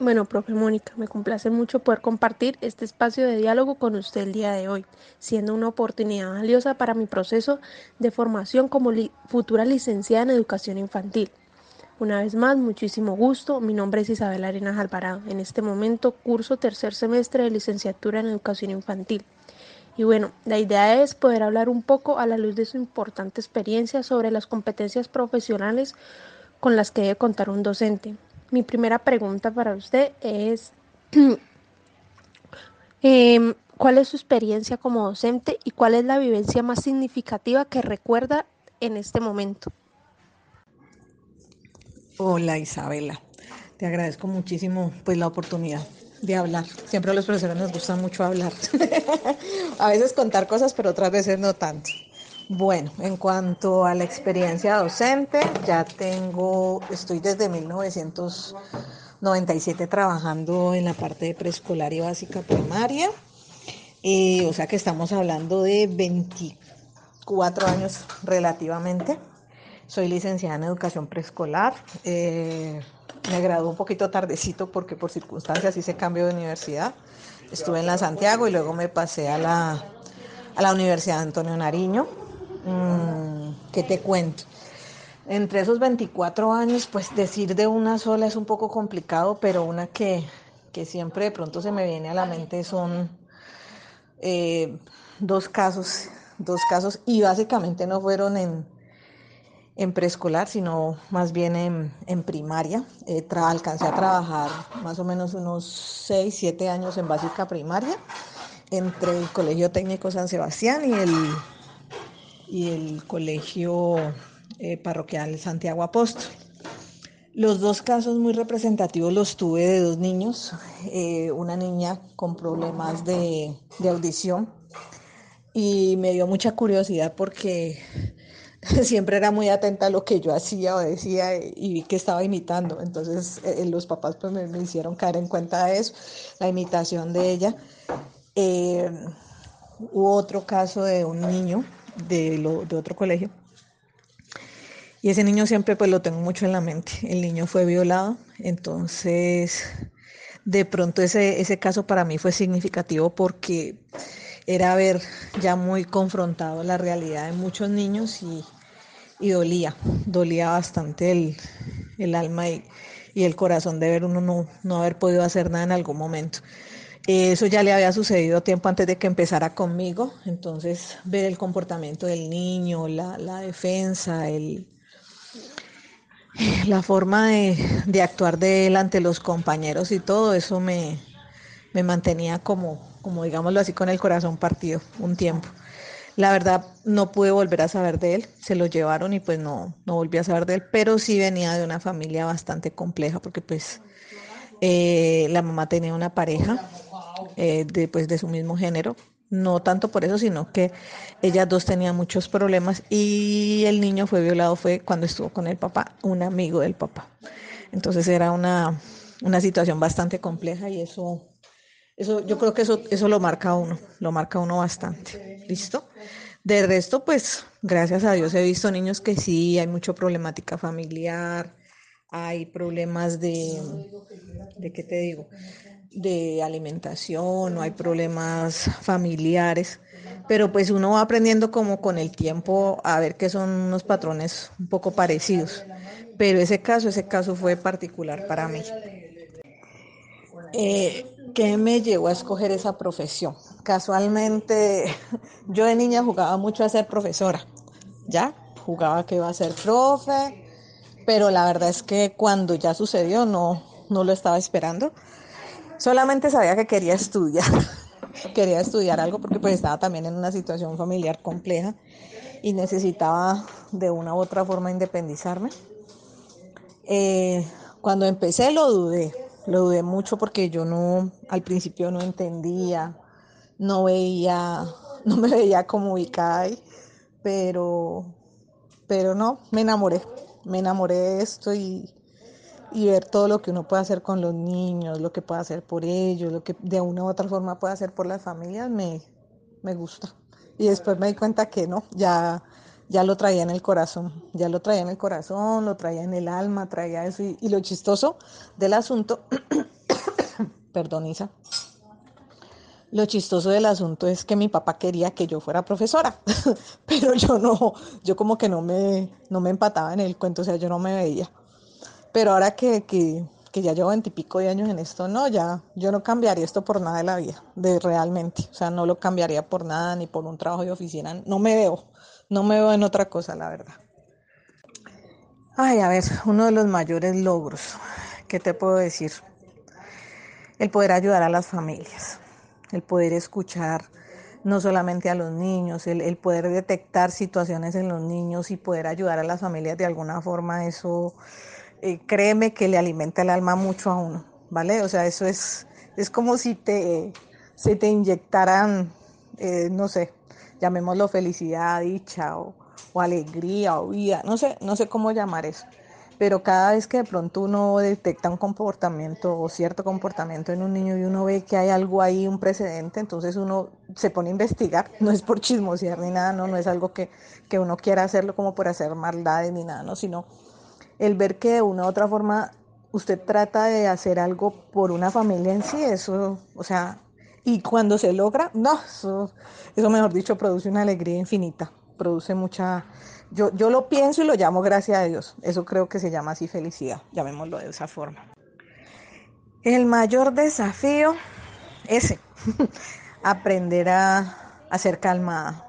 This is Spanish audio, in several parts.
Bueno, profe Mónica, me complace mucho poder compartir este espacio de diálogo con usted el día de hoy, siendo una oportunidad valiosa para mi proceso de formación como futura licenciada en educación infantil. Una vez más, muchísimo gusto. Mi nombre es Isabel Arenas Alvarado. En este momento curso tercer semestre de licenciatura en educación infantil. Y bueno, la idea es poder hablar un poco a la luz de su importante experiencia sobre las competencias profesionales con las que debe contar un docente. Mi primera pregunta para usted es, eh, ¿cuál es su experiencia como docente y cuál es la vivencia más significativa que recuerda en este momento? Hola Isabela, te agradezco muchísimo pues la oportunidad de hablar. Siempre a los profesores nos gusta mucho hablar. a veces contar cosas, pero otras veces no tanto. Bueno, en cuanto a la experiencia docente, ya tengo, estoy desde 1997 trabajando en la parte de preescolar y básica primaria. Eh, o sea que estamos hablando de 24 años relativamente. Soy licenciada en educación preescolar. Eh, me gradué un poquito tardecito porque por circunstancias hice cambio de universidad. Estuve en la Santiago y luego me pasé a la, a la Universidad Antonio Nariño ¿Qué te cuento? Entre esos 24 años, pues decir de una sola es un poco complicado, pero una que, que siempre de pronto se me viene a la mente son eh, dos casos, dos casos, y básicamente no fueron en, en preescolar, sino más bien en, en primaria. Eh, alcancé a trabajar más o menos unos 6, 7 años en básica primaria, entre el Colegio Técnico San Sebastián y el y el Colegio eh, Parroquial Santiago Apóstol. Los dos casos muy representativos los tuve de dos niños, eh, una niña con problemas de, de audición y me dio mucha curiosidad porque siempre era muy atenta a lo que yo hacía o decía y vi que estaba imitando. Entonces eh, los papás pues me, hicieron caer en cuenta de eso, la imitación de ella. Hubo otro caso de un niño de, otro colegio. Y ese niño siempre pues lo tengo mucho en la mente. El niño fue violado, entonces de pronto ese, ese caso para mí fue significativo porque era ver ya muy confrontado la realidad de muchos niños y, y dolía, dolía bastante el, el alma y, y, el corazón de ver uno no, no haber podido hacer nada en algún momento. Eso ya le había sucedido tiempo antes de que empezara conmigo, entonces ver el comportamiento del niño, la, la defensa, el, la forma de, de, actuar de él ante los compañeros y todo eso me, me mantenía como, como, digámoslo así, con el corazón partido un tiempo. La verdad no pude volver a saber de él, se lo llevaron y pues no, no volví a saber de él, pero sí venía de una familia bastante compleja porque pues eh, la mamá tenía una pareja eh, de, pues, de su mismo género. No tanto por eso, sino que ellas dos tenían muchos problemas y el niño fue violado fue cuando estuvo con el papá, un amigo del papá. Entonces era una, una situación bastante compleja y eso, eso yo creo que eso, eso lo marca uno, lo marca uno bastante. ¿Listo? De resto, pues gracias a Dios he visto niños que sí, hay mucha problemática familiar, hay problemas de, ¿de qué te digo? De alimentación, no hay problemas familiares, pero pues uno va aprendiendo como con el tiempo a ver que son unos patrones un poco parecidos. Pero ese caso, ese caso fue particular para mí. Eh, ¿Qué me llevó a escoger esa profesión? Casualmente, yo de niña jugaba mucho a ser profesora, ¿ya? Jugaba que iba a ser profe, pero la verdad es que cuando ya sucedió no, no lo estaba esperando Solamente sabía que quería estudiar, quería estudiar algo porque pues estaba también en una situación familiar compleja y necesitaba de una u otra forma independizarme. Eh, cuando empecé lo dudé, lo dudé mucho porque yo no, al principio no entendía, no veía, no me veía como ubicada ahí, pero, pero no, me enamoré, me enamoré de esto y, y ver todo lo que uno puede hacer con los niños, lo que puede hacer por ellos, lo que de una u otra forma puede hacer por las familias, me, me gusta. Y después me di cuenta que no, ya, ya lo traía en el corazón, ya lo traía en el corazón, lo traía en el alma, traía eso. Y, lo chistoso del asunto perdón Isa. Lo chistoso del asunto es que mi papá quería que yo fuera profesora, pero yo no, yo como que no me, no me empataba en el cuento, o sea, yo no me veía. Pero ahora que, que, que ya llevo veintipico de años en esto, no, ya, yo no cambiaría esto por nada de la vida, de realmente, o sea, no lo cambiaría por nada, ni por un trabajo de oficina, no me veo, no me veo en otra cosa, la verdad. Ay, a ver, uno de los mayores logros, ¿qué te puedo decir? El poder ayudar a las familias el poder escuchar no solamente a los niños, el, poder detectar situaciones en los niños y poder ayudar a las familias de alguna forma, eso eh, créeme que le alimenta el alma mucho a uno, ¿vale? O sea, eso es, es como si te, se te inyectaran, eh, no sé, llamémoslo felicidad, dicha o, o alegría o vida, no sé, no sé cómo llamar eso pero cada vez que de pronto uno detecta un comportamiento o cierto comportamiento en un niño y uno ve que hay algo ahí, un precedente, entonces uno se pone a investigar, no es por chismosear ni nada, no, no es algo que, que uno quiera hacerlo como por hacer maldades ni nada, no, sino el ver que de una u otra forma usted trata de hacer algo por una familia en sí, eso, o sea, y cuando se logra, no, eso, eso mejor dicho, produce una alegría infinita, produce mucha yo, yo lo pienso y lo llamo gracias a Dios. Eso creo que se llama así felicidad, llamémoslo de esa forma. El mayor desafío, ese, aprender a, a ser calmada,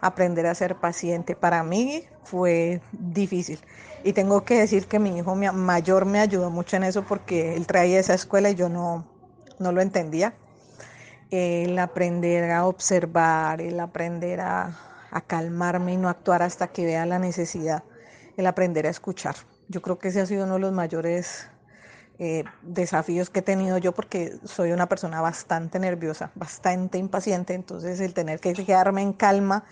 aprender a ser paciente. Para mí fue difícil. Y tengo que decir que mi hijo mayor me ayudó mucho en eso porque él traía esa escuela y yo no, no lo entendía. El aprender a observar, el aprender a, a calmarme y no actuar hasta que vea la necesidad, el aprender a escuchar. Yo creo que ese ha sido uno de los mayores eh, desafíos que he tenido yo porque soy una persona bastante nerviosa, bastante impaciente, entonces el tener que quedarme en calma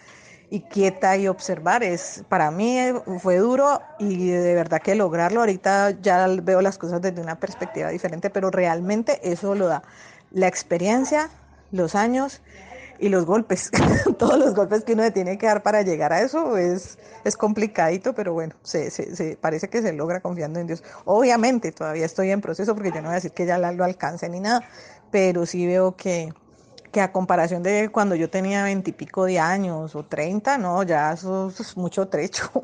y quieta y observar. Es para mí eh, fue duro y de verdad que lograrlo. Ahorita ya veo las cosas desde una perspectiva diferente, pero realmente eso lo da la experiencia, los años y los golpes, todos los golpes que uno le tiene que dar para llegar a eso es, es complicadito, pero bueno, se, se, parece que se logra confiando en Dios. Obviamente todavía estoy en proceso porque yo no voy a decir que ya lo alcance ni nada, pero sí veo que, a comparación de cuando yo tenía veintipico de años o treinta, no, ya eso, es mucho trecho.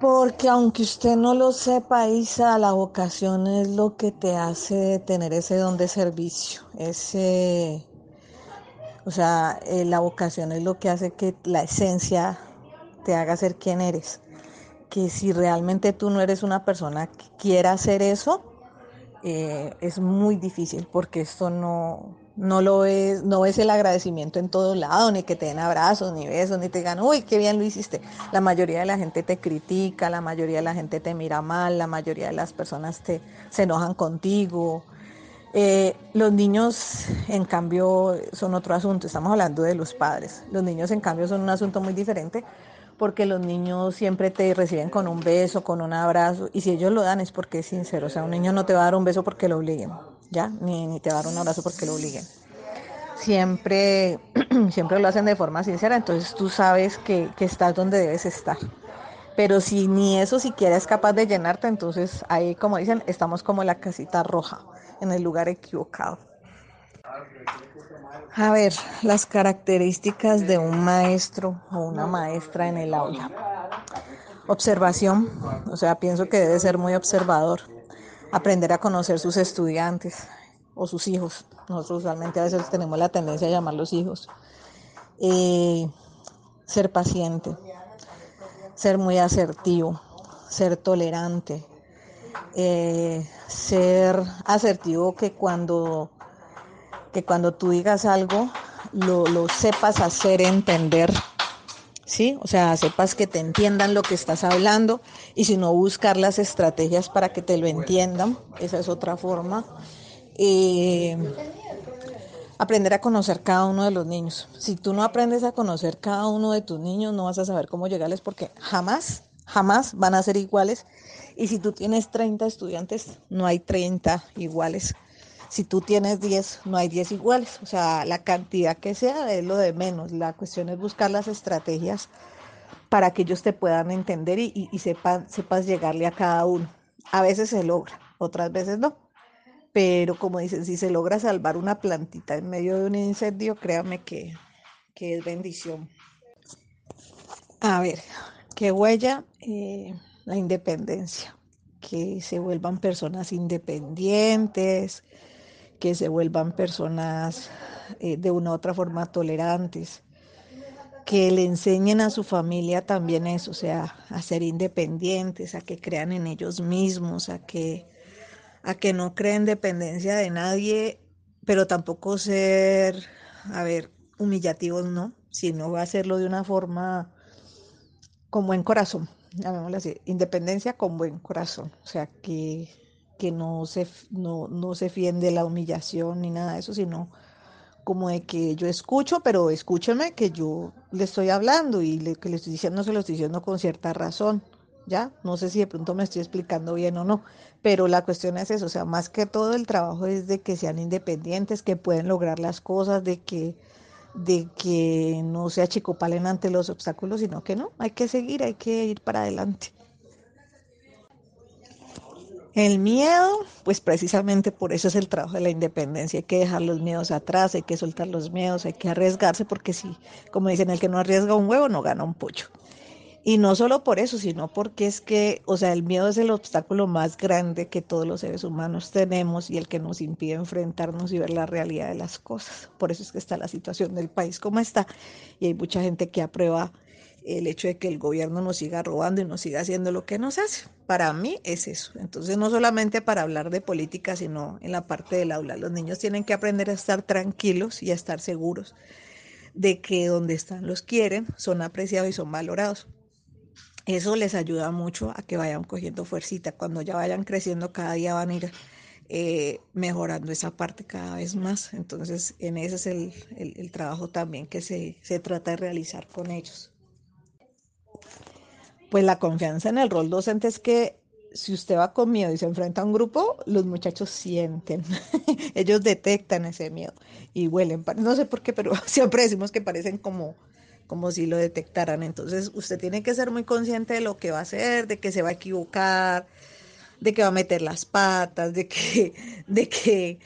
Porque aunque usted no lo sepa, Isa, la vocación es lo que te hace tener ese don de servicio, ese o sea, eh, la vocación es lo que hace que la esencia te haga ser quien eres. Que si realmente tú no eres una persona que quiera hacer eso, eh, es muy difícil porque esto no, no lo ves, no ves el agradecimiento en todo lado, ni que te den abrazos, ni besos, ni te digan, uy, qué bien lo hiciste. La mayoría de la gente te critica, la mayoría de la gente te mira mal, la mayoría de las personas te, se enojan contigo. Eh, los niños, en cambio, son otro asunto. Estamos hablando de los padres. Los niños, en cambio, son un asunto muy diferente porque los niños siempre te reciben con un beso, con un abrazo, y si ellos lo dan es porque es sincero. O sea, un niño no te va a dar un beso porque lo obliguen, ¿ya? Ni, ni te dar un abrazo porque lo obliguen. Siempre, siempre lo hacen de forma sincera, entonces tú sabes que, que estás donde debes estar. Pero si ni eso siquiera es capaz de llenarte, entonces ahí, como dicen, estamos como la casita roja en el lugar equivocado. A ver, las características de un maestro o una maestra en el aula. Observación, o sea, pienso que debe ser muy observador. Aprender a conocer sus estudiantes o sus hijos. Nosotros usualmente a veces tenemos la tendencia a llamarlos hijos. Eh, ser paciente, ser muy asertivo, ser tolerante, eh, ser asertivo que cuando, que cuando tú digas algo lo, lo, sepas hacer entender, ¿sí? O sea, sepas que te entiendan lo que estás hablando y si no buscar las estrategias para que te lo entiendan, esa es otra forma. Eh, aprender a conocer cada uno de los niños. Si tú no aprendes a conocer cada uno de tus niños, no vas a saber cómo llegarles porque jamás, jamás van a ser iguales y si tú tienes 30 estudiantes, no hay 30 iguales. Si tú tienes 10, no hay 10 iguales. O sea, la cantidad que sea es lo de menos. La cuestión es buscar las estrategias para que ellos te puedan entender y, sepan, sepas llegarle a cada uno. A veces se logra, otras veces no. pero como dicen, si se logra salvar una plantita en medio de un incendio, créame que, que es bendición. A ver, ¿qué huella? Eh, la independencia, que se vuelvan personas independientes, que se vuelvan personas eh, de una u otra forma tolerantes, que le enseñen a su familia también eso, o sea, a ser independientes, a que crean en ellos mismos, a que, a que no creen dependencia de nadie, pero tampoco ser, a ver, humillativos, no, sino hacerlo de una forma con buen corazón, llamémoslo así, independencia con buen corazón, o sea, que, que no, se, no, no se fíen de la humillación ni nada de eso, sino como de que yo escucho, pero escúcheme que yo le estoy hablando y que le estoy diciendo se lo estoy diciendo con cierta razón, ¿ya? No sé si de pronto me estoy explicando bien o no, pero la cuestión es eso, o sea, más que todo el trabajo es de que sean independientes, que pueden lograr las cosas, de que de que no se achicopalen ante los obstáculos, sino que no, hay que seguir, hay que ir para adelante. El miedo, pues precisamente por eso es el trabajo de la independencia. Hay que dejar los miedos atrás, hay que soltar los miedos, hay que arriesgarse, porque si, como dicen, el que no arriesga un huevo no gana un pollo. Y no solo por eso, sino porque es que, o sea, el miedo es el obstáculo más grande que todos los seres humanos tenemos y el que nos impide enfrentarnos y ver la realidad de las cosas. Por eso es que está la situación del país como está. Y hay mucha gente que aprueba el hecho de que el gobierno nos siga robando y nos siga haciendo lo que nos hace. Para mí es eso. Entonces, no solamente para hablar de política, sino en la parte del aula. Los niños tienen que aprender a estar tranquilos y a estar seguros de que donde están los quieren, son apreciados y son valorados. Eso les ayuda mucho a que vayan cogiendo fuercita. Cuando ya vayan creciendo, cada día van a ir eh, mejorando esa parte cada vez más. Entonces, en ese es el, el, trabajo también que se, se trata de realizar con ellos pues la confianza en el rol docente es que si usted va con miedo y se enfrenta a un grupo, los muchachos sienten, ellos detectan ese miedo y huelen. No sé por qué, pero siempre decimos que parecen como, como si lo detectaran. Entonces usted tiene que ser muy consciente de lo que va a hacer, de que se va a equivocar, de que va a meter las patas, de que, de que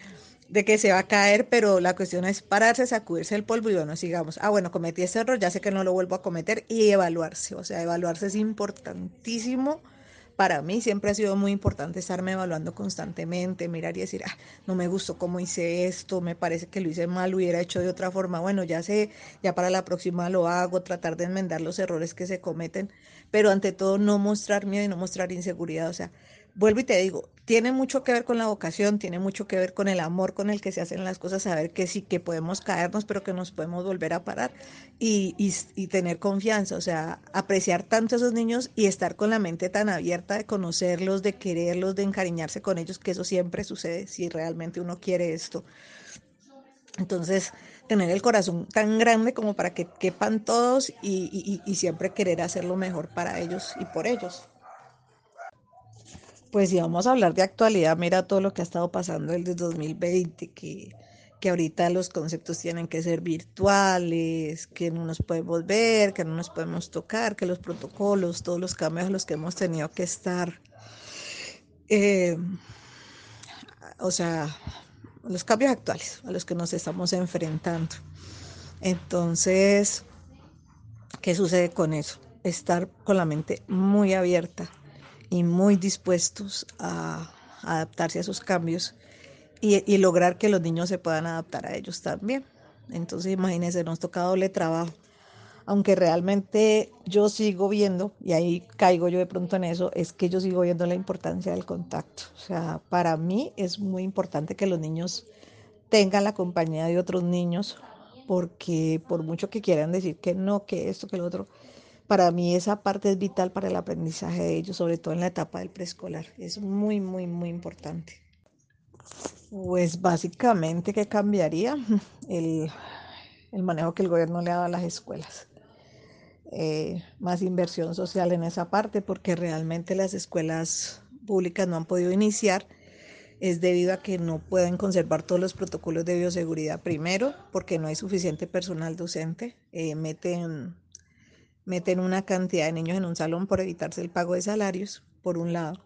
de que se va a caer, pero la cuestión es pararse, sacudirse el polvo y bueno, sigamos. Ah, bueno, cometí ese error, ya sé que no lo vuelvo a cometer y evaluarse. O sea, evaluarse es importantísimo. Para mí siempre ha sido muy importante estarme evaluando constantemente, mirar y decir, ah, no me gustó cómo hice esto, me parece que lo hice mal, lo hubiera hecho de otra forma. Bueno, ya sé, ya para la próxima lo hago, tratar de enmendar los errores que se cometen, pero ante todo no mostrar miedo y no mostrar inseguridad. O sea, vuelvo y te digo, tiene mucho que ver con la vocación, tiene mucho que ver con el amor con el que se hacen las cosas, saber que sí, que podemos caernos, pero que nos podemos volver a parar y, y, tener confianza, o sea, apreciar tanto a esos niños y estar con la mente tan abierta de conocerlos, de quererlos, de encariñarse con ellos, que eso siempre sucede si realmente uno quiere esto. Entonces, tener el corazón tan grande como para que quepan todos y, y siempre querer hacer lo mejor para ellos y por ellos. Pues si vamos a hablar de actualidad, mira todo lo que ha estado pasando el de 2020, que, que ahorita los conceptos tienen que ser virtuales, que no nos podemos ver, que no nos podemos tocar, que los protocolos, todos los cambios a los que hemos tenido que estar, eh, o sea, los cambios actuales a los que nos estamos enfrentando. Entonces, ¿qué sucede con eso? Estar con la mente muy abierta y muy dispuestos a, adaptarse a esos cambios y, lograr que los niños se puedan adaptar a ellos también. Entonces, imagínense, nos toca doble trabajo. Aunque realmente yo sigo viendo, y ahí caigo yo de pronto en eso, es que yo sigo viendo la importancia del contacto. O sea, para mí es muy importante que los niños tengan la compañía de otros niños, porque por mucho que quieran decir que no, que esto, que lo otro, para mí esa parte es vital para el aprendizaje de ellos, sobre todo en la etapa del preescolar. Es muy, muy, muy importante. Pues básicamente, ¿qué cambiaría? El, manejo que el gobierno le ha dado a las escuelas. Eh, más inversión social en esa parte, porque realmente las escuelas públicas no han podido iniciar, es debido a que no pueden conservar todos los protocolos de bioseguridad. Primero, porque no hay suficiente personal docente, eh, meten meten una cantidad de niños en un salón por evitarse el pago de salarios, por un lado.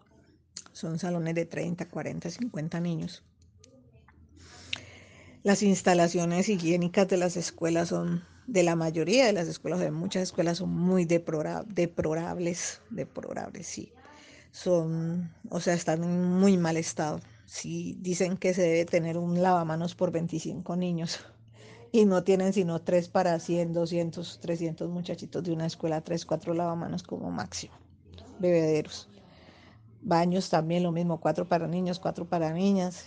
Son salones de 30, 40, 50 niños. Las instalaciones higiénicas de las escuelas son, de la mayoría de las escuelas, de muchas escuelas son muy deplorables, deplorables, sí. Son, o sea, están en muy mal estado. Sí, dicen que se debe tener un lavamanos por 25 niños y no tienen sino tres para 100, 200, 300 muchachitos de una escuela, tres, cuatro lavamanos como máximo, bebederos. Baños también lo mismo, cuatro para niños, cuatro para niñas,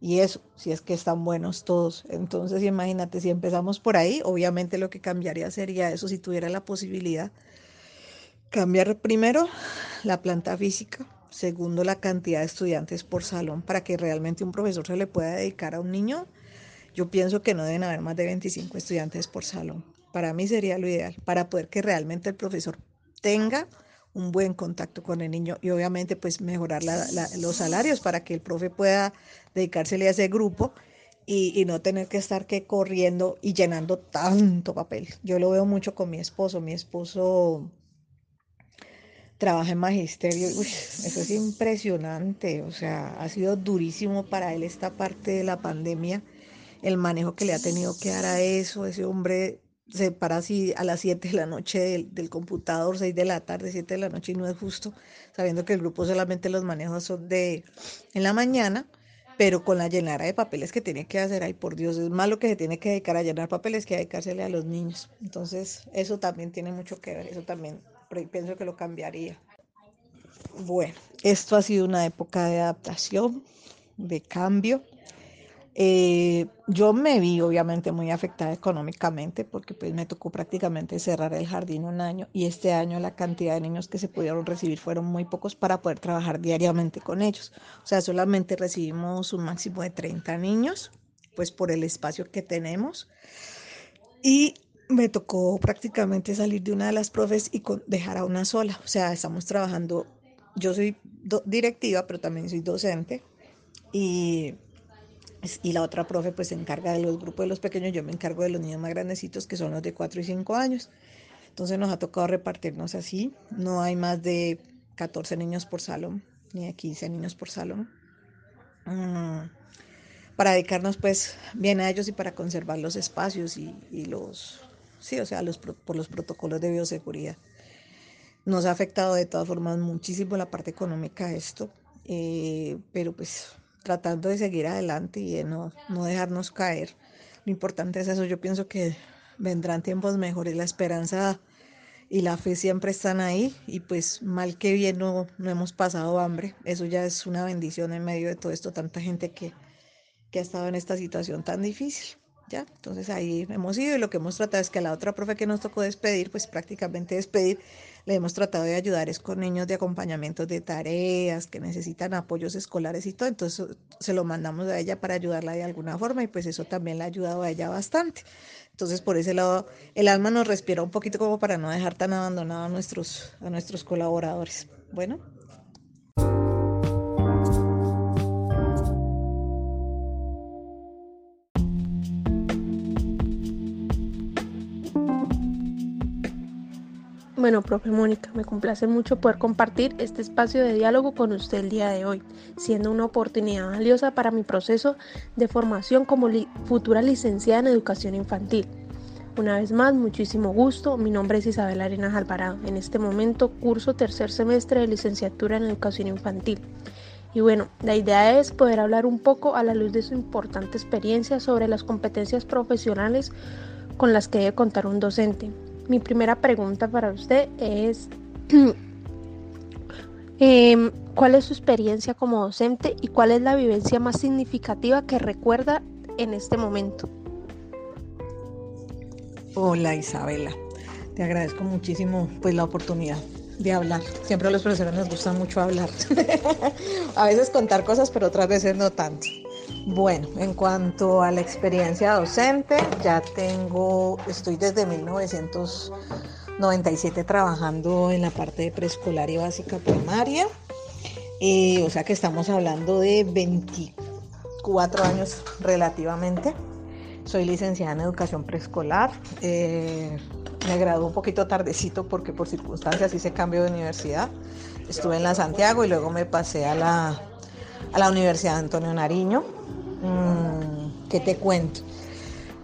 y eso, si es que están buenos todos. Entonces, imagínate, si empezamos por ahí, obviamente lo que cambiaría sería eso, si tuviera la posibilidad. Cambiar primero la planta física, segundo la cantidad de estudiantes por salón, para que realmente un profesor se le pueda dedicar a un niño. Yo pienso que no deben haber más de 25 estudiantes por salón. Para mí sería lo ideal, para poder que realmente el profesor tenga un buen contacto con el niño y obviamente pues mejorar los salarios para que el profe pueda dedicársele a ese grupo y, no tener que estar que corriendo y llenando tanto papel. Yo lo veo mucho con mi esposo. Mi esposo trabaja en magisterio. eso es impresionante. O sea, ha sido durísimo para él esta parte de la pandemia, el manejo que le ha tenido que dar a eso. Ese hombre se para así a las 7 de la noche del, computador, 6 de la tarde, 7 de la noche y no es justo, sabiendo que el grupo solamente los manejos son de en la mañana, pero con la llenara de papeles que tiene que hacer, ay por Dios, es malo que se tiene que dedicar a llenar papeles que dedicársele a los niños. Entonces, eso también tiene mucho que ver, eso también pienso que lo cambiaría. Bueno, esto ha sido una época de adaptación, de cambio eh, yo me vi obviamente muy afectada económicamente porque pues me tocó prácticamente cerrar el jardín un año y este año la cantidad de niños que se pudieron recibir fueron muy pocos para poder trabajar diariamente con ellos. O sea, solamente recibimos un máximo de 30 niños, pues por el espacio que tenemos. Y me tocó prácticamente salir de una de las profes y dejar a una sola. O sea, estamos trabajando, yo soy directiva, pero también soy docente y y la otra profe pues se encarga de los grupos de los pequeños, yo me encargo de los niños más grandecitos que son los de 4 y 5 años. Entonces nos ha tocado repartirnos así, no hay más de 14 niños por salón, ni de 15 niños por salón. Mm, para dedicarnos pues bien a ellos y para conservar los espacios y, los, sí, o sea, los, por los protocolos de bioseguridad. Nos ha afectado de todas formas muchísimo la parte económica esto, eh, pero pues tratando de seguir adelante y de no, no dejarnos caer. Lo importante es eso, yo pienso que vendrán tiempos mejores, la esperanza y la fe siempre están ahí y pues mal que bien no, no hemos pasado hambre, eso ya es una bendición en medio de todo esto, tanta gente que, que ha estado en esta situación tan difícil. ¿Ya? Entonces ahí hemos ido y lo que hemos tratado es que a la otra profe que nos tocó despedir, pues prácticamente despedir, le hemos tratado de ayudar es con niños de acompañamiento de tareas, que necesitan apoyos escolares y todo, entonces se lo mandamos a ella para ayudarla de alguna forma y pues eso también le ha ayudado a ella bastante. Entonces por ese lado el alma nos respira un poquito como para no dejar tan abandonado a nuestros, a nuestros colaboradores. Bueno. Bueno, profe Mónica, me complace mucho poder compartir este espacio de diálogo con usted el día de hoy, siendo una oportunidad valiosa para mi proceso de formación como futura licenciada en educación infantil. Una vez más, muchísimo gusto. Mi nombre es Isabel Arenas Alvarado. En este momento curso tercer semestre de licenciatura en educación infantil. Y bueno, la idea es poder hablar un poco a la luz de su importante experiencia sobre las competencias profesionales con las que debe contar un docente, mi primera pregunta para usted es, em, ¿cuál es su experiencia como docente y cuál es la vivencia más significativa que recuerda en este momento? Hola Isabela, te agradezco muchísimo pues la oportunidad de hablar. Siempre a los profesores nos gusta mucho hablar. a veces contar cosas, pero otras veces no tanto. Bueno, en cuanto a la experiencia docente, ya tengo, estoy desde 1997 trabajando en la parte de preescolar y básica primaria. Eh, o sea que estamos hablando de 24 años relativamente. Soy licenciada en educación preescolar. Eh, me gradué un poquito tardecito porque por circunstancias hice cambio de universidad. Estuve en la Santiago y luego me pasé a la, a la Universidad Antonio Nariño Mm, ¿qué te cuento?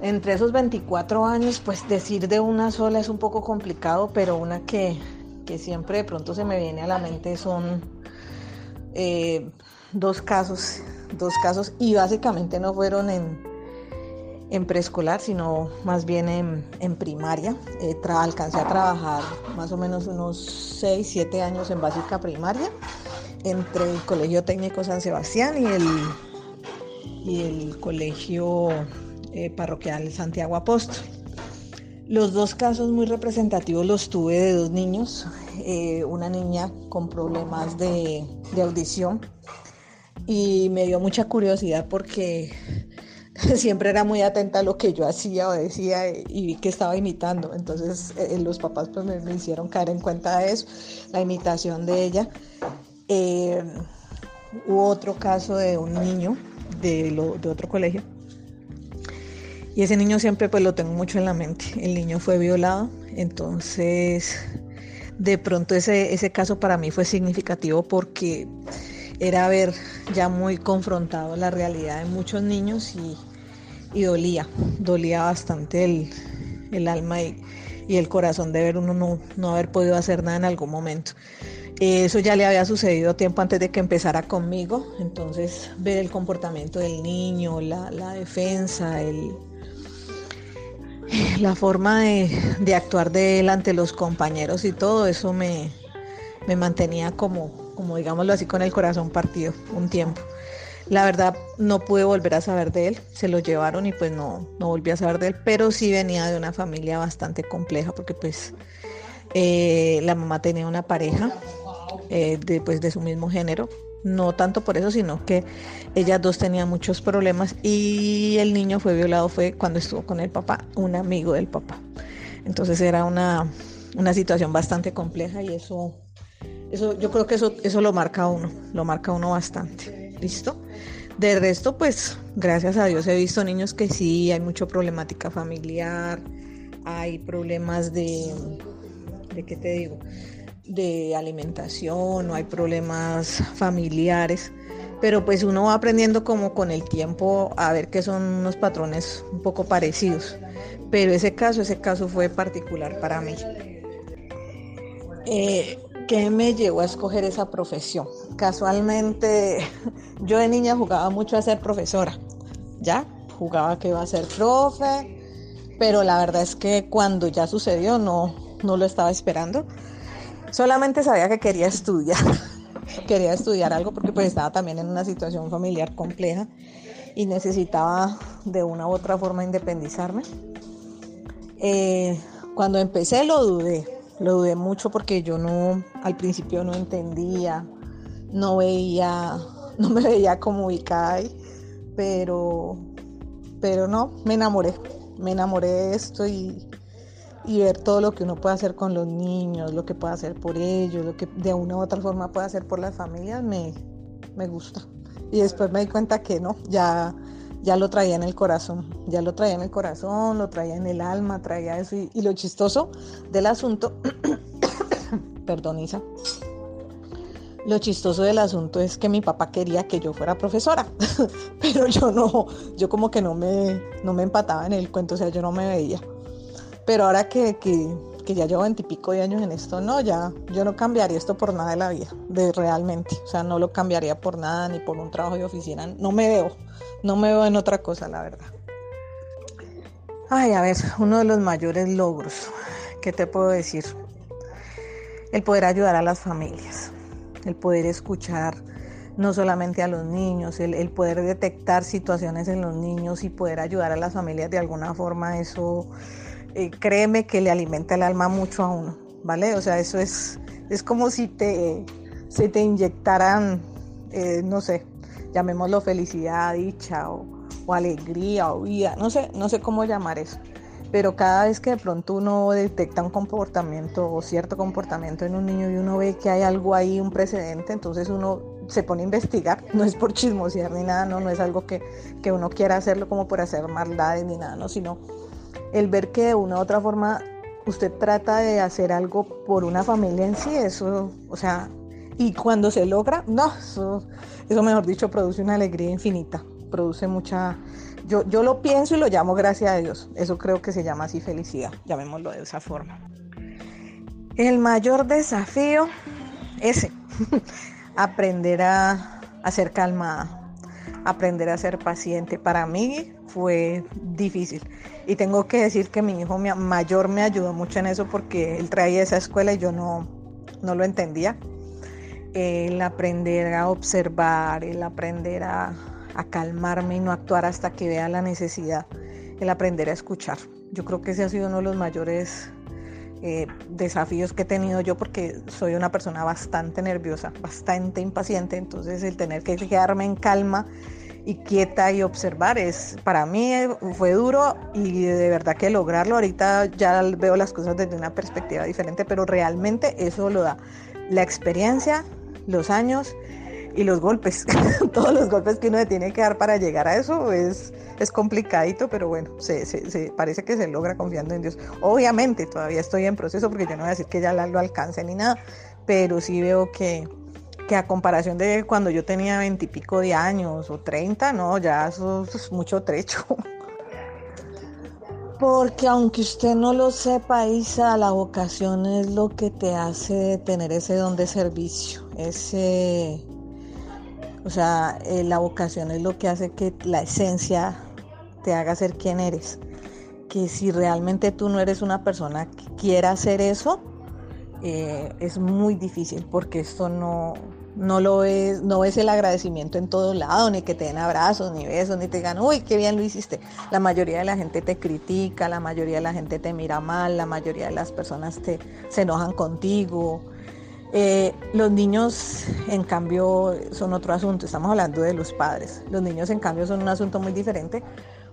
Entre esos 24 años, pues decir de una sola es un poco complicado, pero una que, que siempre de pronto se me viene a la mente son eh, dos casos, dos casos, y básicamente no fueron en, en preescolar, sino más bien en, primaria. Eh, alcancé a trabajar más o menos unos 6, 7 años en básica primaria, entre el Colegio Técnico San Sebastián y el, y el Colegio eh, parroquial Santiago Apóstol. Los dos casos muy representativos los tuve de dos niños, eh, una niña con problemas de, audición y me dio mucha curiosidad porque siempre era muy atenta a lo que yo hacía o decía y vi que estaba imitando. Entonces eh, los papás pues me, hicieron caer en cuenta de eso, la imitación de ella. hubo otro caso de un niño de, de otro colegio y ese niño siempre pues lo tengo mucho en la mente. El niño fue violado, entonces de pronto ese, ese caso para mí fue significativo porque era ver ya muy confrontado la realidad de muchos niños y, dolía, dolía bastante el, alma y, el corazón de ver uno no, no haber podido hacer nada en algún momento. Eso ya le había sucedido tiempo antes de que empezara conmigo, entonces ver el comportamiento del niño, la, defensa, la forma de, actuar de él ante los compañeros y todo eso me, mantenía como, como, digámoslo así, con el corazón partido un tiempo. La verdad no pude volver a saber de él, se lo llevaron y pues no, no volví a saber de él, pero sí venía de una familia bastante compleja porque pues eh, la mamá tenía una pareja eh, de, pues, de su mismo género, no tanto por eso, sino que ellas dos tenían muchos problemas y el niño fue violado fue cuando estuvo con el papá, un amigo del papá. Entonces era una, situación bastante compleja y eso, eso yo creo que eso, eso lo marca uno, lo marca uno bastante. ¿Listo? De resto, pues gracias a Dios he visto niños que sí, hay mucha problemática familiar, hay problemas de, ¿de qué te digo? De alimentación, no hay problemas familiares, pero pues uno va aprendiendo como con el tiempo a ver que son unos patrones un poco parecidos. Pero ese caso, ese caso fue particular para mí. Eh, ¿Qué me llevó a escoger esa profesión? Casualmente, yo de niña jugaba mucho a ser profesora, ¿ya? Jugaba que iba a ser profe, pero la verdad es que cuando ya sucedió no, no lo estaba esperando Solamente sabía que quería estudiar. quería estudiar algo porque pues estaba también en una situación familiar compleja y necesitaba de una u otra forma independizarme. Eh, cuando empecé lo dudé, lo dudé mucho porque yo no, al principio no entendía, no veía, no me veía como ubicada pero, pero no, me enamoré, me enamoré de esto y, y ver todo lo que uno puede hacer con los niños, lo que puede hacer por ellos, lo que de una u otra forma puede hacer por las familias, me, gusta. Y después me di cuenta que no, ya, ya lo traía en el corazón, ya lo traía en el corazón, lo traía en el alma, traía eso. Y, lo chistoso del asunto, perdón Isa, lo chistoso del asunto es que mi papá quería que yo fuera profesora, pero yo no, yo como que no me, no me empataba en el cuento, o sea, yo no me veía. Pero ahora que, ya llevo veintipico de años en esto, no, ya yo no cambiaría esto por nada de la vida, de realmente. O sea, no lo cambiaría por nada, ni por un trabajo de oficina. No me veo, no me veo en otra cosa, la verdad. Ay, a ver, uno de los mayores logros, ¿qué te puedo decir? El poder ayudar a las familias, el poder escuchar no solamente a los niños, el, el, poder detectar situaciones en los niños y poder ayudar a las familias de alguna forma, eso eh, créeme que le alimenta el alma mucho a uno, ¿vale? O sea, eso es, es como si te, se te inyectaran, eh, no sé, llamémoslo felicidad, dicha o, alegría o vida, no sé, no sé cómo llamar eso. Pero cada vez que de pronto uno detecta un comportamiento o cierto comportamiento en un niño y uno ve que hay algo ahí, un precedente, entonces uno se pone a investigar, no es por chismosear ni nada, no, no es algo que, que uno quiera hacerlo como por hacer maldades ni nada, no, sino el ver que de una u otra forma usted trata de hacer algo por una familia en sí, eso, o sea, y cuando se logra, no, eso, mejor dicho produce una alegría infinita, produce mucha, yo, yo lo pienso y lo llamo gracias a Dios. Eso creo que se llama así felicidad, llamémoslo de esa forma. El mayor desafío, ese, aprender a, a ser calmada, aprender a ser paciente. Para mí fue difícil. Y tengo que decir que mi hijo mayor me ayudó mucho en eso porque él traía esa escuela y yo no, no lo entendía. El aprender a observar, el aprender a, a calmarme y no actuar hasta que vea la necesidad, el aprender a escuchar. Yo creo que ese ha sido uno de los mayores eh, desafíos que he tenido yo porque soy una persona bastante nerviosa, bastante impaciente, entonces el tener que quedarme en calma y quieta y observar es para mí eh, fue duro y de verdad que lograrlo ahorita ya veo las cosas desde una perspectiva diferente, pero realmente eso lo da la experiencia, los años y los golpes, todos los golpes que uno tiene que dar para llegar a eso es, es complicadito, pero bueno, se, se, parece que se logra confiando en Dios. Obviamente todavía estoy en proceso porque yo no voy a decir que ya lo alcance ni nada, pero sí veo que, que a comparación de cuando yo tenía veintipico de años o treinta, no, ya eso es mucho trecho. Porque aunque usted no lo sepa, Isa, la vocación es lo que te hace tener ese don de servicio, ese o sea, eh, la vocación es lo que hace que la esencia te haga ser quien eres. Que si realmente tú no eres una persona que quiera hacer eso, eh, es muy difícil porque esto no, no lo ves, no ves el agradecimiento en todo lado, ni que te den abrazos, ni besos, ni te digan, uy, qué bien lo hiciste. La mayoría de la gente te critica, la mayoría de la gente te mira mal, la mayoría de las personas te, se enojan contigo. Eh, los niños, en cambio, son otro asunto. Estamos hablando de los padres. Los niños, en cambio, son un asunto muy diferente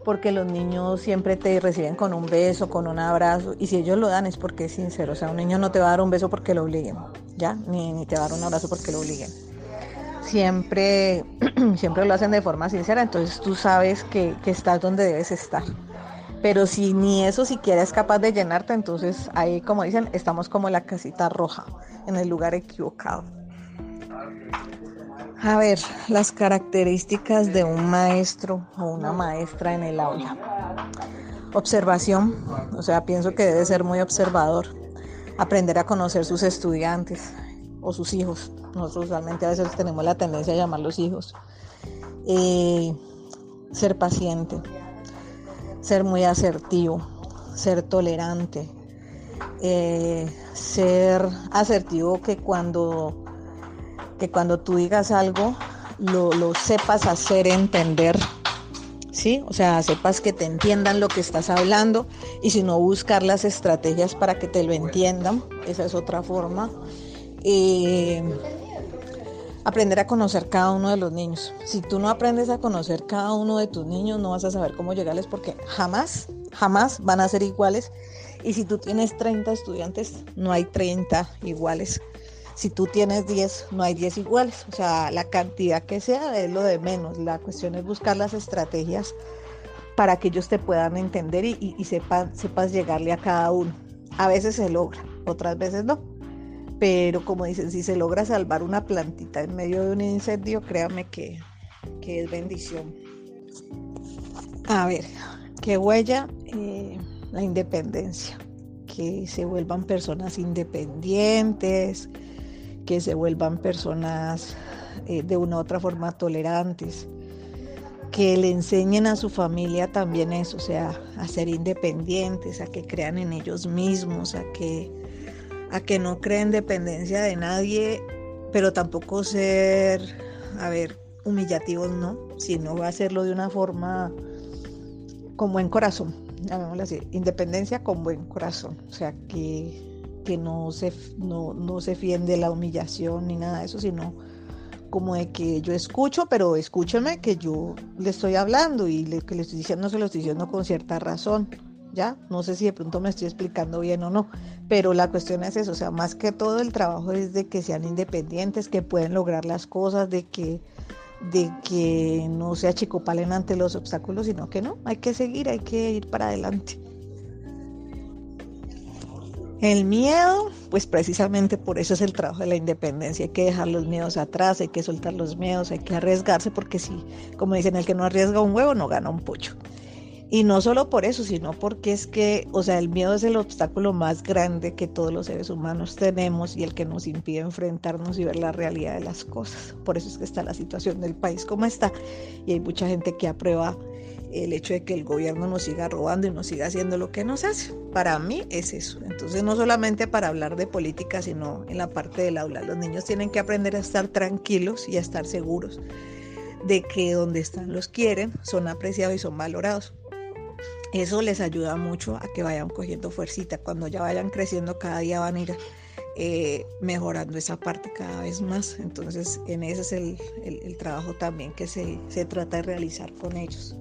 porque los niños siempre te reciben con un beso, con un abrazo. Y si ellos lo dan es porque es sincero. O sea, un niño no te va a dar un beso porque lo obliguen, ¿ya? Ni, ni te dar un abrazo porque lo obliguen. Siempre, siempre lo hacen de forma sincera. Entonces tú sabes que, que estás donde debes estar. Pero si ni eso siquiera es capaz de llenarte, entonces ahí, como dicen, estamos como la casita roja, en el lugar equivocado. A ver, las características de un maestro o una maestra en el aula. Observación, o sea, pienso que debe ser muy observador. Aprender a conocer sus estudiantes o sus hijos. Nosotros usualmente a veces tenemos la tendencia a llamarlos hijos. Eh, ser paciente, ser muy asertivo, ser tolerante, eh, ser asertivo que cuando, que cuando tú digas algo lo, lo, sepas hacer entender, ¿sí? O sea, sepas que te entiendan lo que estás hablando y si no buscar las estrategias para que te lo entiendan, esa es otra forma. Eh, aprender a conocer cada uno de los niños. Si tú no aprendes a conocer cada uno de tus niños, no vas a saber cómo llegarles porque jamás, jamás van a ser iguales. Y si tú tienes 30 estudiantes, no hay 30 iguales. Si tú tienes 10, no hay 10 iguales. O sea, la cantidad que sea es lo de menos. La cuestión es buscar las estrategias para que ellos te puedan entender y, y, sepas llegarle a cada uno. A veces se logra, otras veces no pero como dicen, si se logra salvar una plantita en medio de un incendio, créame que, es bendición. A ver, ¿qué huella? Eh, la independencia, que se vuelvan personas independientes, que se vuelvan personas eh, de una u otra forma tolerantes, que le enseñen a su familia también eso, o sea, a ser independientes, a que crean en ellos mismos, a que a que no creen dependencia de nadie, pero tampoco ser, a ver, humillativos, no, sino hacerlo de una forma con buen corazón, llamémoslo así, independencia con buen corazón, o sea, que, que no, se, no, no se fíen de la humillación ni nada de eso, sino como de que yo escucho, pero escúcheme que yo le estoy hablando y que le estoy diciendo se lo estoy diciendo con cierta razón. ¿ya? No sé si de pronto me estoy explicando bien o no, pero la cuestión es eso, o sea, más que todo el trabajo es de que sean independientes, que pueden lograr las cosas, de que de que no se achicopalen ante los obstáculos, sino que no, hay que seguir, hay que ir para adelante. El miedo, pues precisamente por eso es el trabajo de la independencia. Hay que dejar los miedos atrás, hay que soltar los miedos, hay que arriesgarse, porque si, como dicen, el que no arriesga un huevo no gana un pollo. Y no solo por eso, sino porque es que, o sea, el miedo es el obstáculo más grande que todos los seres humanos tenemos y el que nos impide enfrentarnos y ver la realidad de las cosas. Por eso es que está la situación del país como está. Y hay mucha gente que aprueba el hecho de que el gobierno nos siga robando y nos siga haciendo lo que nos hace. Para mí es eso. Entonces, no solamente para hablar de política, sino en la parte del aula. Los niños tienen que aprender a estar tranquilos y a estar seguros de que donde están los quieren, son apreciados y son valorados. Eso les ayuda mucho a que vayan cogiendo fuercita. Cuando ya vayan creciendo, cada día van a ir eh, mejorando esa parte cada vez más. Entonces, en ese es el, el, trabajo también que se, se trata de realizar con ellos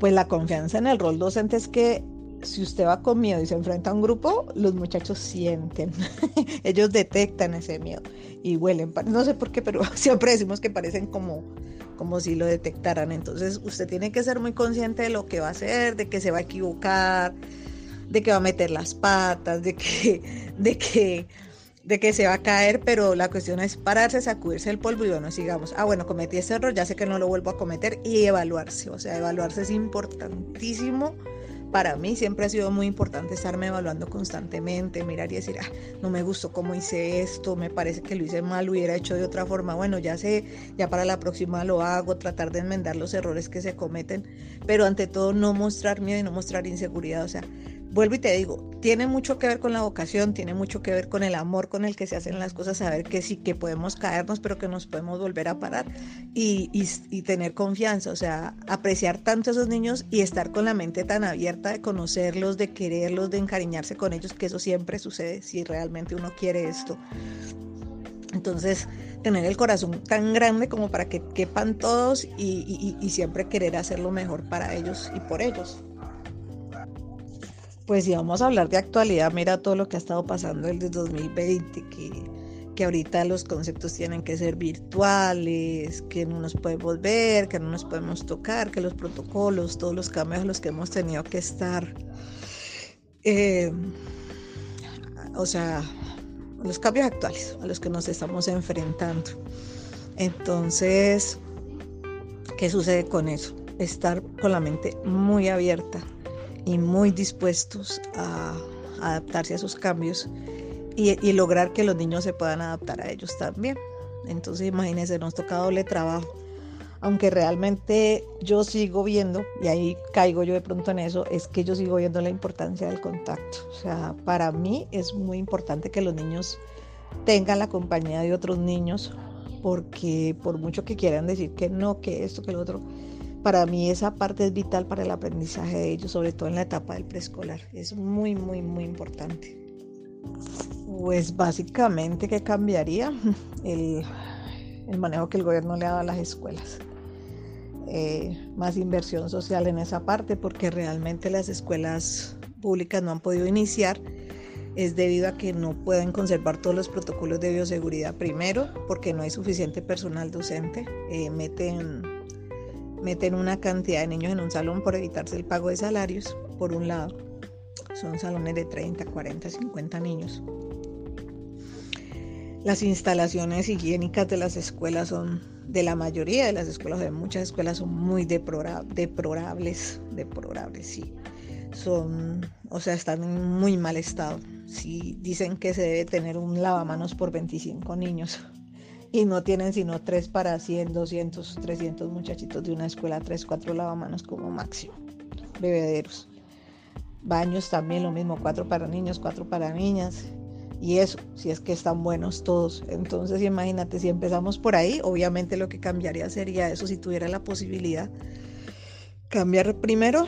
pues la confianza en el rol docente es que si usted va con miedo y se enfrenta a un grupo, los muchachos sienten, ellos detectan ese miedo y huelen. No sé por qué, pero siempre decimos que parecen como, como si lo detectaran. Entonces usted tiene que ser muy consciente de lo que va a hacer, de que se va a equivocar, de que va a meter las patas, de que, de que de que se va a caer, pero la cuestión es pararse, sacudirse el polvo y bueno, sigamos. Ah, bueno, cometí ese error, ya sé que no lo vuelvo a cometer y evaluarse. O sea, evaluarse es importantísimo. Para mí siempre ha sido muy importante estarme evaluando constantemente, mirar y decir, ah, no me gustó cómo hice esto, me parece que lo hice mal, lo hubiera hecho de otra forma. Bueno, ya sé, ya para la próxima lo hago, tratar de enmendar los errores que se cometen, pero ante todo no mostrar miedo y no mostrar inseguridad. O sea, vuelvo y te digo, tiene mucho que ver con la vocación, tiene mucho que ver con el amor con el que se hacen las cosas, saber que sí, que podemos caernos, pero que nos podemos volver a parar y, tener confianza, o sea, apreciar tanto a esos niños y estar con la mente tan abierta de conocerlos, de quererlos, de encariñarse con ellos, que eso siempre sucede si realmente uno quiere esto. Entonces, tener el corazón tan grande como para que quepan todos y, y siempre querer hacer lo mejor para ellos y por ellos. Pues si vamos a hablar de actualidad, mira todo lo que ha estado pasando desde 2020, que, que ahorita los conceptos tienen que ser virtuales, que no nos podemos ver, que no nos podemos tocar, que los protocolos, todos los cambios a los que hemos tenido que estar, eh, o sea, los cambios actuales a los que nos estamos enfrentando. Entonces, ¿qué sucede con eso? Estar con la mente muy abierta y muy dispuestos a, adaptarse a sus cambios y, lograr que los niños se puedan adaptar a ellos también. Entonces imagínense, nos toca doble trabajo. Aunque realmente yo sigo viendo, y ahí caigo yo de pronto en eso, es que yo sigo viendo la importancia del contacto. O sea, para mí es muy importante que los niños tengan la compañía de otros niños, porque por mucho que quieran decir que no, que esto, que lo otro, para mí esa parte es vital para el aprendizaje de ellos, sobre todo en la etapa del preescolar. Es muy, muy, muy importante. Pues básicamente, ¿qué cambiaría? El, manejo que el gobierno le ha dado a las escuelas. Eh, más inversión social en esa parte porque realmente las escuelas públicas no han podido iniciar es debido a que no pueden conservar todos los protocolos de bioseguridad primero porque no hay suficiente personal docente eh, meten meten una cantidad de niños en un salón por evitarse el pago de salarios, por un lado. Son salones de 30, 40, 50 niños. Las instalaciones higiénicas de las escuelas son, de la mayoría de las escuelas, de muchas escuelas son muy deplorables, deplorables, sí. Son, o sea, están en muy mal estado. Sí, dicen que se debe tener un lavamanos por 25 niños y no tienen sino tres para 100, 200, 300 muchachitos de una escuela, tres, cuatro lavamanos como máximo, bebederos. Baños también lo mismo, cuatro para niños, cuatro para niñas. Y eso, si es que están buenos todos. Entonces imagínate, si empezamos por ahí, obviamente lo que cambiaría sería eso, si tuviera la posibilidad. Cambiar primero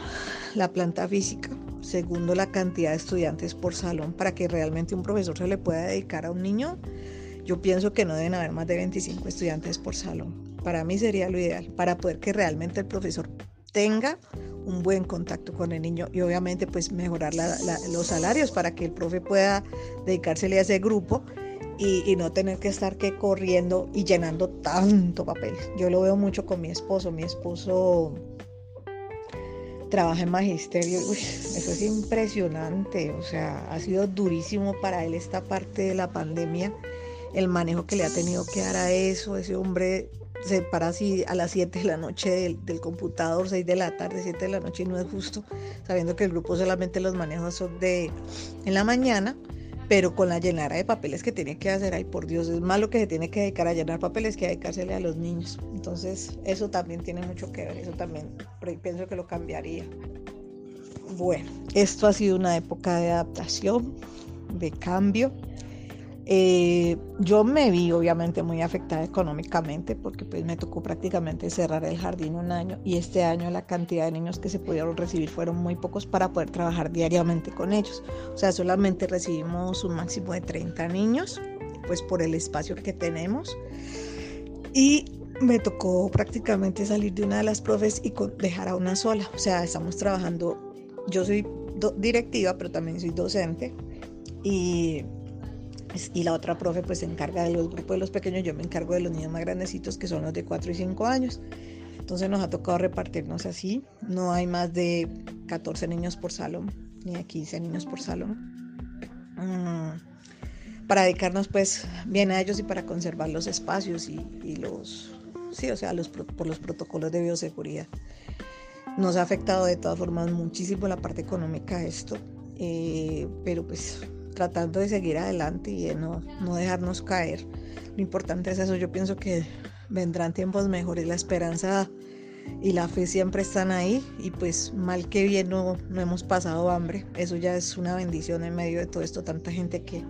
la planta física, segundo la cantidad de estudiantes por salón, para que realmente un profesor se le pueda dedicar a un niño yo pienso que no deben haber más de 25 estudiantes por salón. Para mí sería lo ideal, para poder que realmente el profesor tenga un buen contacto con el niño y obviamente pues mejorar los salarios para que el profe pueda dedicársele a ese grupo y, no tener que estar que corriendo y llenando tanto papel. Yo lo veo mucho con mi esposo. Mi esposo trabaja en magisterio. Uy, eso es impresionante, o sea, ha sido durísimo para él esta parte de la pandemia, el manejo que le ha tenido que dar a eso, ese hombre se para así a las 7 de la noche del, computador, 6 de la tarde, 7 de la noche y no es justo, sabiendo que el grupo solamente los manejos son de en la mañana, pero con la llenara de papeles que tiene que hacer, ay por Dios, es más lo que se tiene que dedicar a llenar papeles que dedicársele a los niños. Entonces, eso también tiene mucho que ver, eso también pienso que lo cambiaría. Bueno, esto ha sido una época de adaptación, de cambio eh, yo me vi obviamente muy afectada económicamente porque pues me tocó prácticamente cerrar el jardín un año y este año la cantidad de niños que se pudieron recibir fueron muy pocos para poder trabajar diariamente con ellos. O sea, solamente recibimos un máximo de 30 niños pues por el espacio que tenemos y me tocó prácticamente salir de una de las profes y dejar a una sola. O sea, estamos trabajando, yo soy directiva pero también soy docente y y la otra profe pues se encarga de los grupos de los pequeños, yo me encargo de los niños más grandecitos que son los de 4 y 5 años. Entonces nos ha tocado repartirnos así, no hay más de 14 niños por salón, ni de 15 niños por salón. Mm, para dedicarnos pues bien a ellos y para conservar los espacios y, los, sí, o sea, los, por los protocolos de bioseguridad. Nos ha afectado de todas formas muchísimo la parte económica esto, eh, pero pues tratando de seguir adelante y de no, no dejarnos caer. Lo importante es eso, yo pienso que vendrán tiempos mejores, la esperanza y la fe siempre están ahí y pues mal que bien no, no hemos pasado hambre, eso ya es una bendición en medio de todo esto, tanta gente que,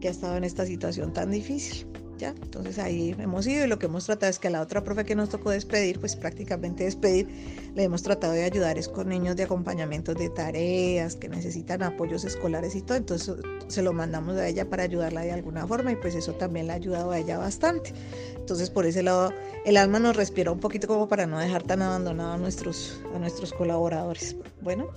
que ha estado en esta situación tan difícil. Entonces ahí hemos ido y lo que hemos tratado es que a la otra profe que nos tocó despedir, pues prácticamente despedir, le hemos tratado de ayudar es con niños de acompañamiento de tareas, que necesitan apoyos escolares y todo, entonces se lo mandamos a ella para ayudarla de alguna forma y pues eso también le ha ayudado a ella bastante. Entonces por ese lado el alma nos respira un poquito como para no dejar tan abandonado a nuestros, a nuestros colaboradores. Bueno.